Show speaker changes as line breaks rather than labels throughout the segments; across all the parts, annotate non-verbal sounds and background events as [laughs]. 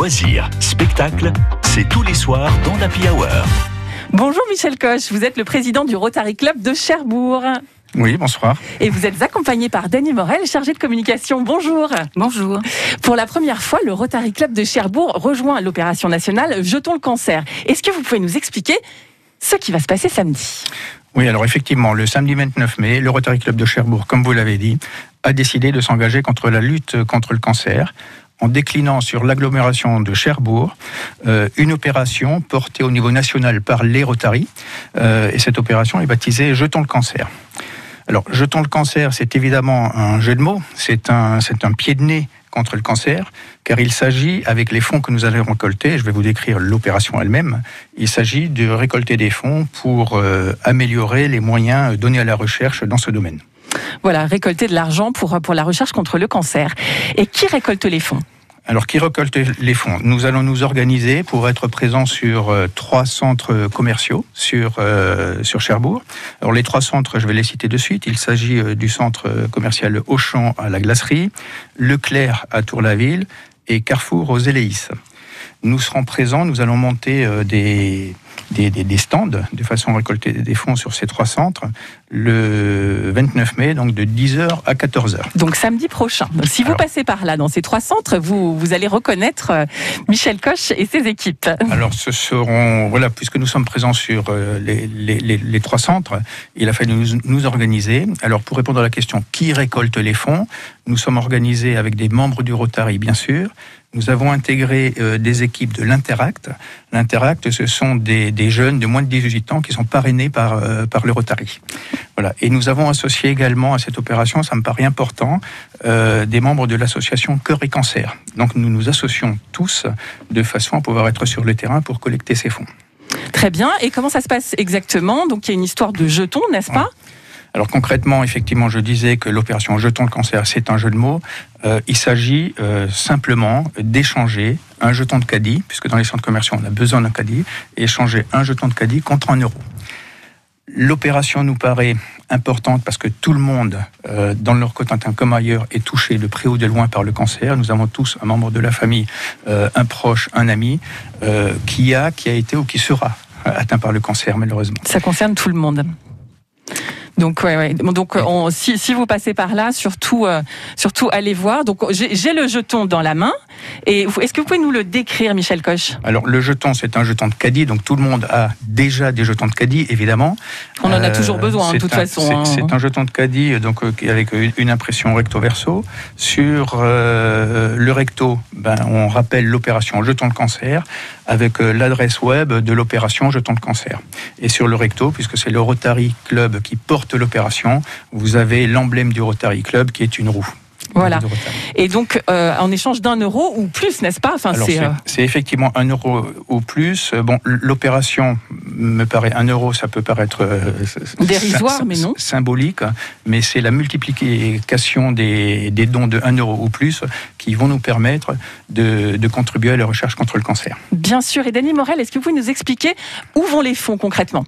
loisirs, spectacles, c'est tous les soirs dans l'Happy Hour.
Bonjour Michel Coche, vous êtes le président du Rotary Club de Cherbourg.
Oui, bonsoir.
Et vous êtes accompagné par Danny Morel, chargé de communication. Bonjour.
Bonjour.
Pour la première fois, le Rotary Club de Cherbourg rejoint l'opération nationale Jetons le cancer. Est-ce que vous pouvez nous expliquer ce qui va se passer samedi?
Oui, alors effectivement, le samedi 29 mai, le Rotary Club de Cherbourg, comme vous l'avez dit, a décidé de s'engager contre la lutte contre le cancer en déclinant sur l'agglomération de Cherbourg euh, une opération portée au niveau national par les Rotary. Euh, et cette opération est baptisée Jetons le cancer. Alors, Jetons le cancer, c'est évidemment un jeu de mots, c'est un, pied de nez contre le cancer, car il s'agit, avec les fonds que nous allons récolter, je vais vous décrire l'opération elle-même, il s'agit de récolter des fonds pour euh, améliorer les moyens donnés à la recherche dans ce domaine.
Voilà, récolter de l'argent pour, pour la recherche contre le cancer. Et qui récolte les fonds?
Alors, qui récolte les fonds? Nous allons nous organiser pour être présents sur euh, trois centres commerciaux sur, euh, sur Cherbourg. Alors, les trois centres, je vais les citer de suite. Il s'agit euh, du centre commercial Auchan à la Glacerie, Leclerc à Tour-la-Ville et Carrefour aux Éléis. Nous serons présents, nous allons monter des, des, des, stands de façon à récolter des fonds sur ces trois centres le 29 mai, donc de 10h à 14h.
Donc samedi prochain. si vous passez par là, dans ces trois centres, vous, vous allez reconnaître euh, Michel Coche et ses équipes.
Alors ce seront, voilà, puisque nous sommes présents sur euh, les, les, les, trois centres, il a fallu nous, nous, organiser. Alors pour répondre à la question qui récolte les fonds, nous sommes organisés avec des membres du Rotary, bien sûr, nous avons intégré euh, des équipes de l'Interact. L'Interact, ce sont des, des, jeunes de moins de 18 ans qui sont parrainés par, euh, par le Rotary. Voilà. Et nous avons associé également à cette opération, ça me paraît important, euh, des membres de l'association Cœur et Cancer. Donc nous nous associons tous de façon à pouvoir être sur le terrain pour collecter ces fonds.
Très bien. Et comment ça se passe exactement? Donc il y a une histoire de jetons, n'est-ce pas?
Alors concrètement, effectivement, je disais que l'opération Jetons le cancer, c'est un jeu de mots. Euh, il s'agit euh, simplement d'échanger un jeton de caddie, puisque dans les centres commerciaux, on a besoin d'un caddie, et échanger un jeton de caddie contre un euro. L'opération nous paraît importante parce que tout le monde, euh, dans le Nord-Cotentin comme ailleurs, est touché de près ou de loin par le cancer. Nous avons tous un membre de la famille, un proche, un ami, qui a, qui a été ou qui sera atteint par le cancer, malheureusement.
Ça concerne tout le monde. Donc, ouais, ouais. donc on, si, si, vous passez par là, surtout, euh, surtout allez voir. Donc, j'ai le jeton dans la main. Et est-ce que vous pouvez nous le décrire, Michel Coche
Alors, le jeton, c'est un jeton de caddie. Donc, tout le monde a déjà des jetons de caddie, évidemment.
On en a euh, toujours besoin, hein, de toute façon.
Hein. C'est un jeton de caddie, donc euh, avec une impression recto-verso. Sur euh, le recto, ben, on rappelle l'opération jeton de cancer avec l'adresse web de l'opération jeton de cancer. Et sur le recto, puisque c'est le Rotary Club qui porte l'opération, vous avez l'emblème du Rotary Club qui est une roue.
Voilà. Et donc, euh, en échange d'un euro ou plus, n'est-ce pas?
Enfin, euh, C'est effectivement un euro ou plus. Bon, l'opération me paraît un euro, ça peut paraître euh,
dérisoire, mais non
symbolique, mais c'est la multiplication des, des, dons de un euro ou plus qui vont nous permettre de, de, contribuer à la recherche contre le cancer.
Bien sûr. Et Dany Morel, est-ce que vous pouvez nous expliquer où vont les fonds concrètement?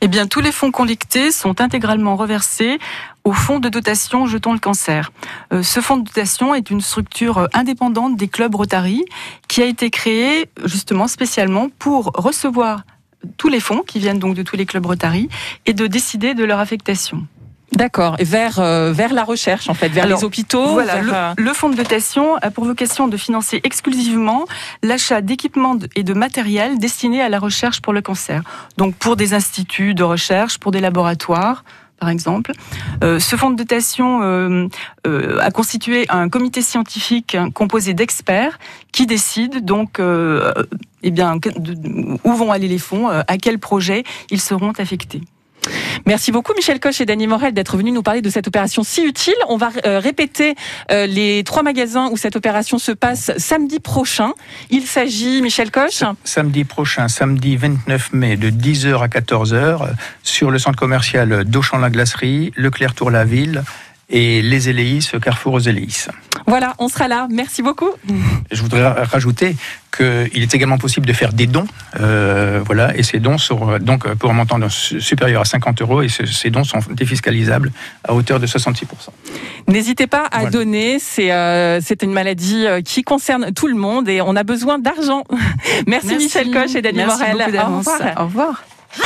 Eh bien, tous les fonds collectés sont intégralement reversés au fonds de dotation Jetons le cancer. Euh, ce fonds de dotation est une structure euh, indépendante des clubs Rotary qui a été créée justement spécialement pour recevoir tous les fonds qui viennent donc de tous les clubs Rotary et de décider de leur affectation.
D'accord, et vers, euh, vers la recherche en fait, vers les hôpitaux.
Voilà, le, fonds de dotation a pour vocation de financer exclusivement l'achat d'équipements et de matériel destinés à la recherche pour le cancer. Donc pour des instituts de recherche, pour des laboratoires, par exemple. Euh, ce fonds de dotation euh, euh, a constitué un comité scientifique composé d'experts qui décident donc eh où vont aller les fonds, à quels projets ils seront affectés.
Merci beaucoup Michel Coche et Dany Morel d'être venus nous parler de cette opération si utile. On va euh, répéter euh, les trois magasins où cette opération se passe samedi prochain. Il s'agit, Michel Coche
Samedi prochain, samedi 29 mai de 10h à 14h sur le centre commercial d'Auchan-la-Glacerie, Leclerc-Tour-la-Ville et les Éléis, Carrefour aux Éléis.
Voilà, on sera là. Merci beaucoup.
Je voudrais rajouter qu'il est également possible de faire des dons, euh, voilà, et ces dons sont donc pour un montant supérieur à 50 euros, et ces dons sont défiscalisables à hauteur de 66%.
N'hésitez pas à donner, euh, c'est une maladie euh, qui concerne tout le monde et on a besoin d'argent. [laughs] Merci, Michel Coche et Daniel Morel.
Au revoir. Au revoir.